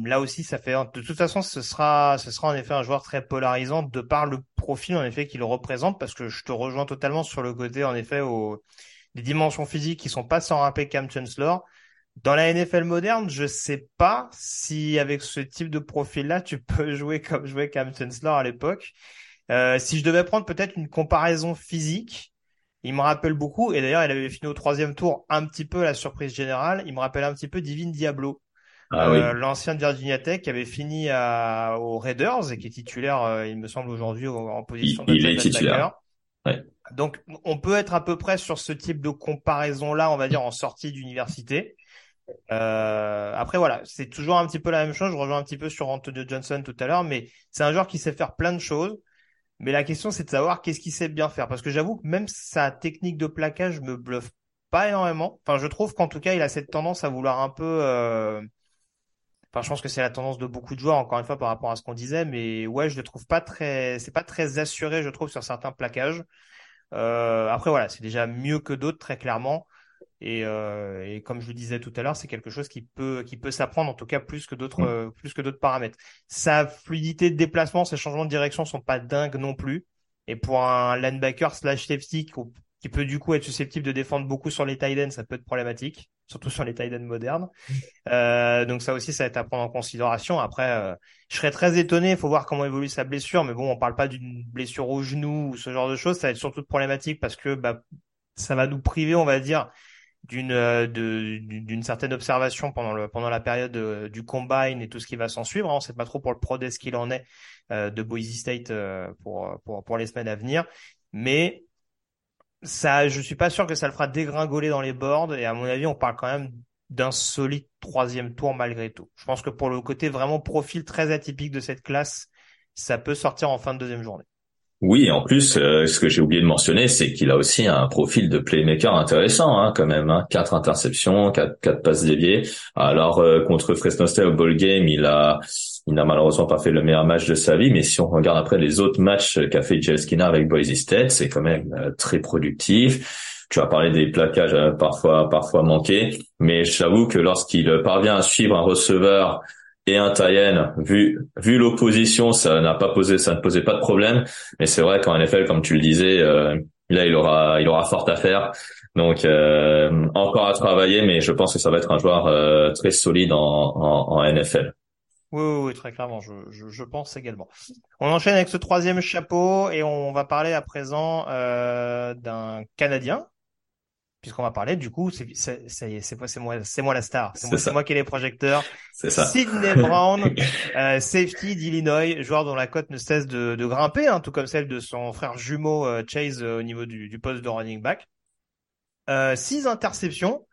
là aussi, ça fait de toute façon, ce sera ce sera en effet un joueur très polarisant de par le profil en effet qu'il représente, parce que je te rejoins totalement sur le côté en effet aux des dimensions physiques qui sont pas sans rappeler Cam Chancellor. Dans la NFL moderne, je sais pas si avec ce type de profil-là, tu peux jouer comme jouait Cam Chancellor à l'époque. Euh, si je devais prendre peut-être une comparaison physique, il me rappelle beaucoup, et d'ailleurs il avait fini au troisième tour un petit peu la surprise générale, il me rappelle un petit peu Divine Diablo. Ah euh, L'ancien de Virginia Tech qui avait fini à, aux Raiders et qui est titulaire, euh, il me semble aujourd'hui en position il, il est titulaire. Ouais. Donc on peut être à peu près sur ce type de comparaison là, on va dire en sortie d'université. Euh, après voilà, c'est toujours un petit peu la même chose. Je rejoins un petit peu sur Antonio Johnson tout à l'heure, mais c'est un joueur qui sait faire plein de choses. Mais la question c'est de savoir qu'est-ce qu'il sait bien faire, parce que j'avoue que même sa technique de plaquage me bluffe pas énormément. Enfin, je trouve qu'en tout cas, il a cette tendance à vouloir un peu. Euh... Enfin, je pense que c'est la tendance de beaucoup de joueurs, encore une fois, par rapport à ce qu'on disait. Mais ouais, je le trouve pas très. C'est pas très assuré, je trouve, sur certains plaquages. Euh... Après, voilà, c'est déjà mieux que d'autres, très clairement. Et, euh, et, comme je le disais tout à l'heure, c'est quelque chose qui peut qui peut s'apprendre en tout cas plus que d'autres mm. euh, plus que d'autres paramètres. Sa fluidité de déplacement, ses changements de direction sont pas dingues non plus. Et pour un linebacker slash safety qui peut du coup être susceptible de défendre beaucoup sur les tight ends, ça peut être problématique, surtout sur les tight ends modernes. Euh, donc ça aussi, ça va être à prendre en considération. Après, euh, je serais très étonné. Il faut voir comment évolue sa blessure, mais bon, on parle pas d'une blessure au genou ou ce genre de choses. Ça va être surtout problématique parce que bah, ça va nous priver, on va dire, d'une euh, d'une certaine observation pendant le pendant la période euh, du combine et tout ce qui va s'en suivre. On sait pas trop pour le pro qu'il en est euh, de Boise State pour pour pour les semaines à venir, mais ça, je suis pas sûr que ça le fera dégringoler dans les boards et à mon avis, on parle quand même d'un solide troisième tour malgré tout. Je pense que pour le côté vraiment profil très atypique de cette classe, ça peut sortir en fin de deuxième journée. Oui, en plus, euh, ce que j'ai oublié de mentionner, c'est qu'il a aussi un profil de playmaker intéressant, hein, quand même. Hein. Quatre interceptions, quatre, passes déviées. Alors euh, contre Fresno State au ball game, il a, il n'a malheureusement pas fait le meilleur match de sa vie, mais si on regarde après les autres matchs qu'a fait Jay Skinner avec Boise State, c'est quand même euh, très productif. Tu as parlé des plaquages parfois parfois manqués, mais j'avoue que lorsqu'il parvient à suivre un receveur et un Tayen, vu vu l'opposition, ça n'a pas posé, ça ne posait pas de problème. Mais c'est vrai qu'en NFL, comme tu le disais, euh, là il aura il aura fort à faire. Donc euh, encore à travailler, mais je pense que ça va être un joueur euh, très solide en, NFL. Oui, oui, oui, très clairement, je, pense également. On enchaîne avec ce troisième chapeau et on va parler à présent d'un Canadien puisqu'on va parler, du coup, c'est c'est moi, c'est moi la star, c'est moi, moi, qui ai les projecteurs. C'est ça. Sidney Brown, euh, safety d'Illinois, joueur dont la cote ne cesse de, de grimper, hein, tout comme celle de son frère jumeau euh, Chase euh, au niveau du, du, poste de running back. Euh, six interceptions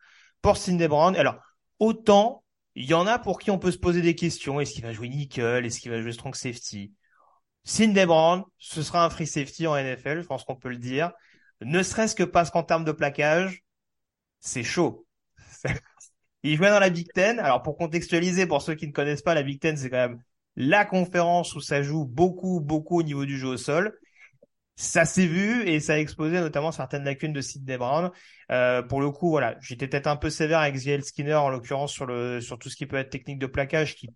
pour Sidney Brown. Alors, autant il y en a pour qui on peut se poser des questions. Est-ce qu'il va jouer nickel? Est-ce qu'il va jouer strong safety? Sidney Brown, ce sera un free safety en NFL, je pense qu'on peut le dire ne serait-ce que parce qu'en termes de plaquage, c'est chaud. Il jouait dans la Big Ten. Alors pour contextualiser, pour ceux qui ne connaissent pas, la Big Ten, c'est quand même la conférence où ça joue beaucoup, beaucoup au niveau du jeu au sol. Ça s'est vu et ça a exposé notamment certaines lacunes de Sidney Brown. Euh, pour le coup, voilà, j'étais peut-être un peu sévère avec Ziel Skinner en l'occurrence sur tout ce qui peut être technique de plaquage qui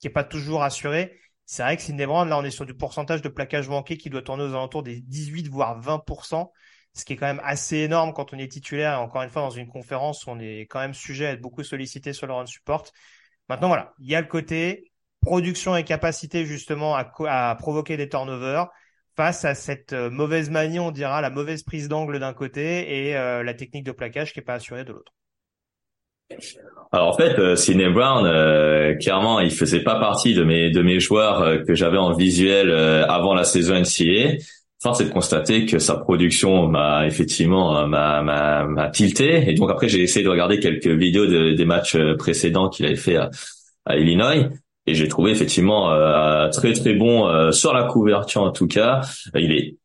qui est pas toujours assuré. C'est vrai que Sidney Brown, là, on est sur du pourcentage de plaquage manqué qui doit tourner aux alentours des 18 voire 20 ce qui est quand même assez énorme quand on est titulaire et encore une fois dans une conférence on est quand même sujet à être beaucoup sollicité sur le run support. Maintenant voilà, il y a le côté production et capacité justement à, à provoquer des turnovers face à cette euh, mauvaise manie, on dira, la mauvaise prise d'angle d'un côté et euh, la technique de plaquage qui est pas assurée de l'autre. Alors en fait, euh, Brown, euh, clairement, il faisait pas partie de mes de mes joueurs euh, que j'avais en visuel avant la saison NCAA. Force est de constater que sa production m'a effectivement m'a m'a tilté. Et donc après j'ai essayé de regarder quelques vidéos de, des matchs précédents qu'il avait fait à, à Illinois. Et j'ai trouvé effectivement très très bon sur la couverture en tout cas. Il est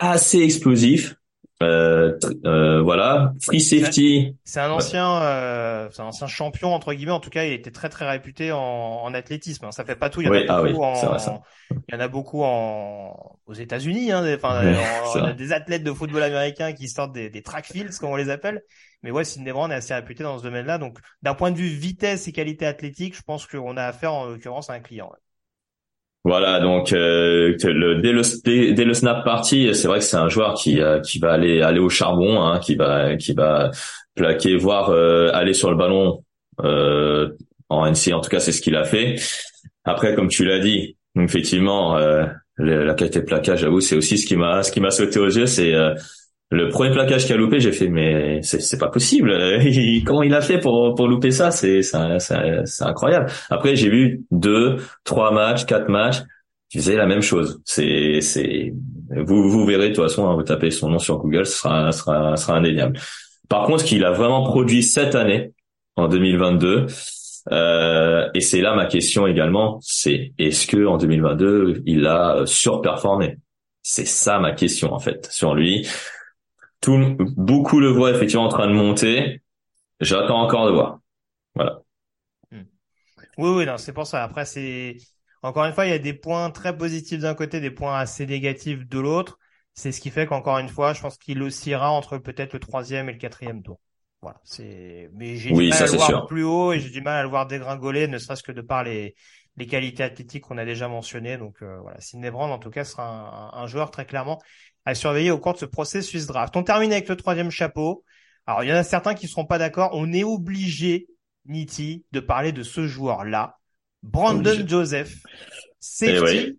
assez explosif, euh, euh, voilà, free safety. C'est un ancien, euh, c'est un ancien champion entre guillemets. En tout cas, il était très très réputé en, en athlétisme. Hein. Ça fait pas tout. Il y en a ah beaucoup en, il y en a beaucoup en aux États-Unis. Hein. Enfin, on, a des athlètes de football américain qui sortent des, des track fields, comme on les appelle. Mais ouais, Sidney Brown est assez réputé dans ce domaine-là. Donc, d'un point de vue vitesse et qualité athlétique, je pense qu'on a affaire en l'occurrence à un client. Voilà, donc euh, le, dès, le, dès, le snap party, c'est vrai que c'est un joueur qui euh, qui va aller aller au charbon, hein, qui va qui va plaquer, voire euh, aller sur le ballon euh, en NC. En tout cas, c'est ce qu'il a fait. Après, comme tu l'as dit, effectivement, la qualité de plaquage, j'avoue, c'est aussi ce qui m'a ce qui m'a sauté aux yeux, c'est le premier plaquage qu'il a loupé, j'ai fait mais c'est pas possible. Comment il a fait pour pour louper ça? C'est c'est incroyable. Après j'ai vu deux, trois matchs, quatre matchs, qui faisaient la même chose. C'est c'est vous vous verrez de toute façon, hein, vous tapez son nom sur Google, ce sera sera sera indéniable. Par contre, ce qu'il a vraiment produit cette année en 2022. Euh, et c'est là ma question également, c'est est-ce que en 2022 il a surperformé? C'est ça ma question en fait sur lui tout, beaucoup le voient effectivement en train de monter. J'attends encore de voir. Voilà. Hmm. Oui, oui, non, c'est pour ça. Après, c'est encore une fois, il y a des points très positifs d'un côté, des points assez négatifs de l'autre. C'est ce qui fait qu'encore une fois, je pense qu'il oscillera entre peut-être le troisième et le quatrième tour. Voilà, c'est. Mais j'ai du mal à le voir plus haut et j'ai du mal à le voir dégringoler, ne serait-ce que de par les les qualités athlétiques qu'on a déjà mentionnées. Donc euh, voilà, Sidney Brand en tout cas sera un, un, joueur très clairement à surveiller au cours de ce processus draft. On termine avec le troisième chapeau. Alors, il y en a certains qui ne seront pas d'accord. On est obligé, Niti, de parler de ce joueur-là. Brandon Joseph, safety eh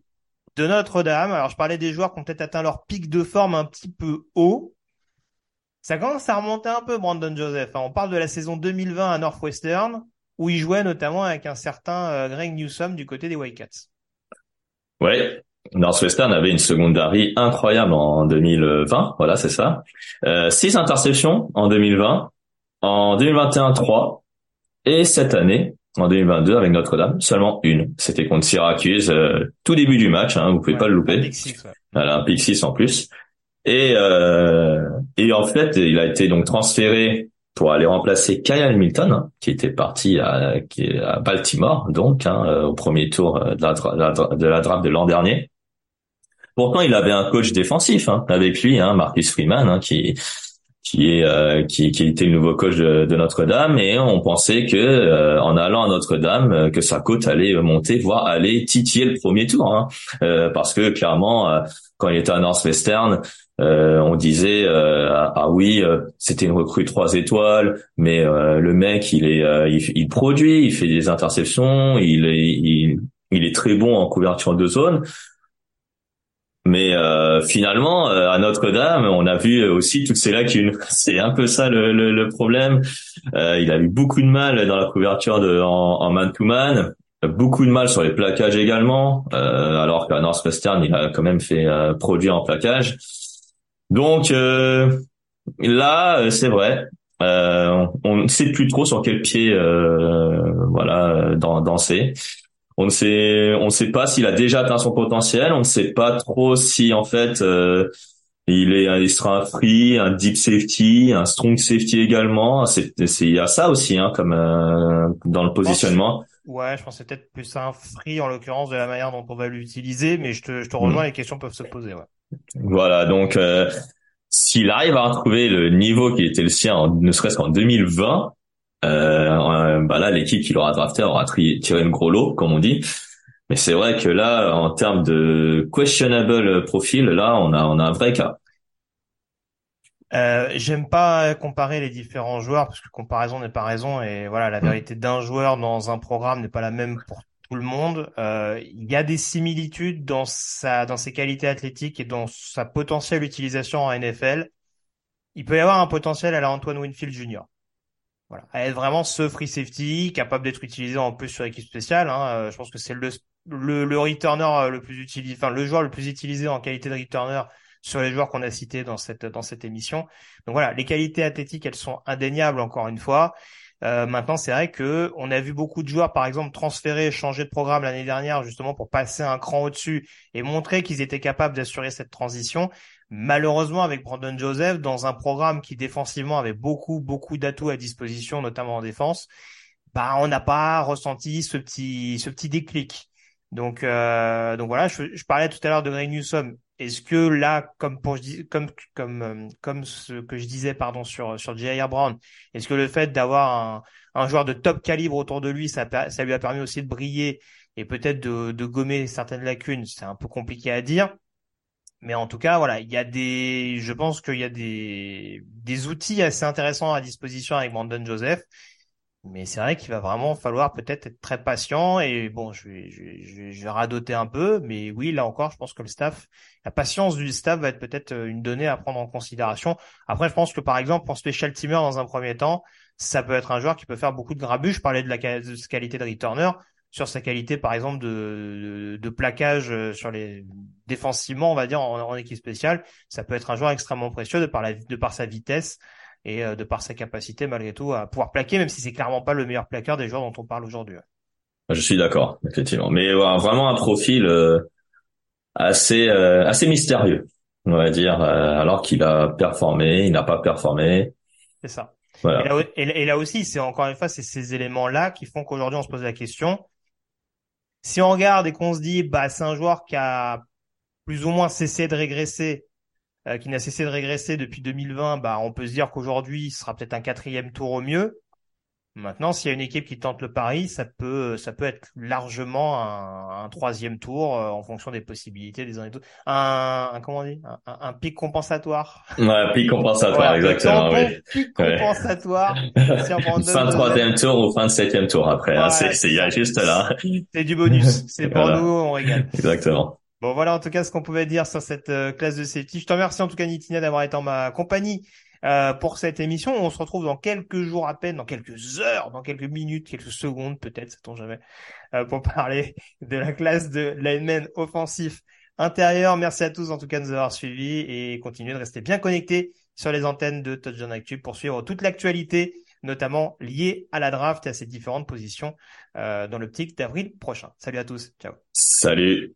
de Notre-Dame. Alors, je parlais des joueurs qui ont peut-être atteint leur pic de forme un petit peu haut. Ça commence à remonter un peu, Brandon Joseph. Hein. On parle de la saison 2020 à Northwestern, où il jouait notamment avec un certain euh, Greg Newsom du côté des Wildcats. Ouais, Northwestern avait une secondary incroyable en 2020, voilà, c'est ça. Euh, six interceptions en 2020, en 2021 trois, et cette année, en 2022 avec Notre-Dame, seulement une. C'était contre Syracuse, euh, tout début du match, hein, vous pouvez pas le louper. Un pick six, Voilà, un pick six en plus. Et euh, et en fait, il a été donc transféré pour aller remplacer Kyle Hamilton, qui était parti à, Baltimore, donc hein, euh, au premier tour de la, de la draft de l'an dernier. Pourtant, il avait un coach défensif hein, avec lui, hein, Marcus Freeman, hein, qui qui est euh, qui, qui était le nouveau coach de, Notre-Dame, et on pensait que euh, en allant à Notre-Dame, euh, que sa cote allait monter, voire aller titiller le premier tour, hein, parce que clairement, quand il était à Northwestern, on disait ah, ah, oui c'était une recrue trois étoiles mais le mec il est il, produit il fait des interceptions il il, il est très bon en couverture de zone mais euh, finalement, euh, à Notre-Dame, on a vu aussi toutes ces lacunes. C'est un peu ça le, le, le problème. Euh, il a eu beaucoup de mal dans la couverture de, en man-to-man, beaucoup de mal sur les plaquages également, euh, alors qu'à Northwestern, il a quand même fait produire en plaquage. Donc là, c'est vrai. on ne sait plus trop sur quel pied voilà danser. On ne sait, on ne sait pas s'il a déjà atteint son potentiel. On ne sait pas trop si en fait euh, il est, il sera un free, un deep safety, un strong safety également. C'est, il y a ça aussi, hein, comme euh, dans le positionnement. Ouais, je pensais peut-être plus un free en l'occurrence de la manière dont on va l'utiliser, mais je te, je te rejoins, hmm. les questions peuvent se poser. Ouais. Voilà, donc euh, s'il arrive à retrouver le niveau qui était le sien, ne serait-ce qu'en 2020, euh, bah là, l'équipe qui l'aura drafté aura tiré une gros lot, comme on dit. Mais c'est vrai que là, en termes de questionable profil, là, on a, on a un vrai cas. Euh, j'aime pas comparer les différents joueurs parce que comparaison n'est pas raison et voilà la mm. vérité d'un joueur dans un programme n'est pas la même pour tout le monde. Euh, il y a des similitudes dans sa dans ses qualités athlétiques et dans sa potentielle utilisation en NFL. Il peut y avoir un potentiel à la Antoine Winfield Jr. Voilà, à être vraiment ce free safety capable d'être utilisé en plus sur l'équipe spéciale. Hein. Euh, je pense que c'est le, le le returner le plus utilisé, enfin le joueur le plus utilisé en qualité de returner sur les joueurs qu'on a cités dans cette dans cette émission. Donc voilà, les qualités athlétiques, elles sont indéniables encore une fois. Euh, maintenant, c'est vrai que on a vu beaucoup de joueurs, par exemple, transférer, changer de programme l'année dernière, justement pour passer un cran au-dessus et montrer qu'ils étaient capables d'assurer cette transition. Malheureusement, avec Brandon Joseph, dans un programme qui défensivement avait beaucoup, beaucoup d'atouts à disposition, notamment en défense, bah, on n'a pas ressenti ce petit, ce petit déclic. Donc, euh, donc voilà, je, je, parlais tout à l'heure de Greg Newsom. Est-ce que là, comme pour comme comme comme ce que je disais pardon sur sur Jair Brown, est-ce que le fait d'avoir un, un joueur de top calibre autour de lui, ça ça lui a permis aussi de briller et peut-être de de gommer certaines lacunes, c'est un peu compliqué à dire. Mais en tout cas, voilà, il y a des, je pense qu'il y a des des outils assez intéressants à disposition avec Brandon Joseph mais c'est vrai qu'il va vraiment falloir peut-être être très patient et bon, je vais, je, radoter un peu, mais oui, là encore, je pense que le staff, la patience du staff va être peut-être euh, une donnée à prendre en considération. Après, je pense que par exemple, pour special teamer dans un premier temps, ça peut être un joueur qui peut faire beaucoup de grabuge. Je parlais de la qualité de returner sur sa qualité, par exemple, de, de, plaquage euh, sur les défensivement, on va dire en, en, équipe spéciale. Ça peut être un joueur extrêmement précieux de par la, de par sa vitesse et euh, de par sa capacité malgré tout à pouvoir plaquer, même si c'est clairement pas le meilleur plaqueur des joueurs dont on parle aujourd'hui. Je suis d'accord, effectivement. Mais vraiment un profil euh, assez euh, assez mystérieux, on va dire, alors qu'il a performé, il n'a pas performé. C'est ça. Voilà. Et, là, aussi, c'est encore une fois, c'est ces éléments-là qui font qu'aujourd'hui on se pose la question. Si on regarde et qu'on se dit, bah c'est un joueur qui a plus ou moins cessé de régresser euh, qui n'a cessé de régresser depuis 2020, bah, on peut se dire qu'aujourd'hui, ce sera peut-être un quatrième tour au mieux. Maintenant, s'il y a une équipe qui tente le pari, ça peut, ça peut être largement un, un troisième tour euh, en fonction des possibilités des uns et des autres. Un, un comment on dit, un, un, pic compensatoire. Ouais, pic compensatoire, exactement. Oui. Pic compensatoire. fin de troisième tour ou fin de septième tour après. Hein, c'est, c'est, il y a juste là. C'est du bonus. C'est pour nous, on régale. Exactement. Bon, voilà en tout cas ce qu'on pouvait dire sur cette euh, classe de safety. Je te remercie en tout cas Nitina d'avoir été en ma compagnie euh, pour cette émission. On se retrouve dans quelques jours à peine, dans quelques heures, dans quelques minutes, quelques secondes peut-être, sait-on jamais, euh, pour parler de la classe de lineman offensif intérieur. Merci à tous en tout cas de nous avoir suivis et continuez de rester bien connectés sur les antennes de Touchdown Actu pour suivre toute l'actualité notamment liée à la draft et à ses différentes positions euh, dans l'optique d'avril prochain. Salut à tous, ciao. Salut.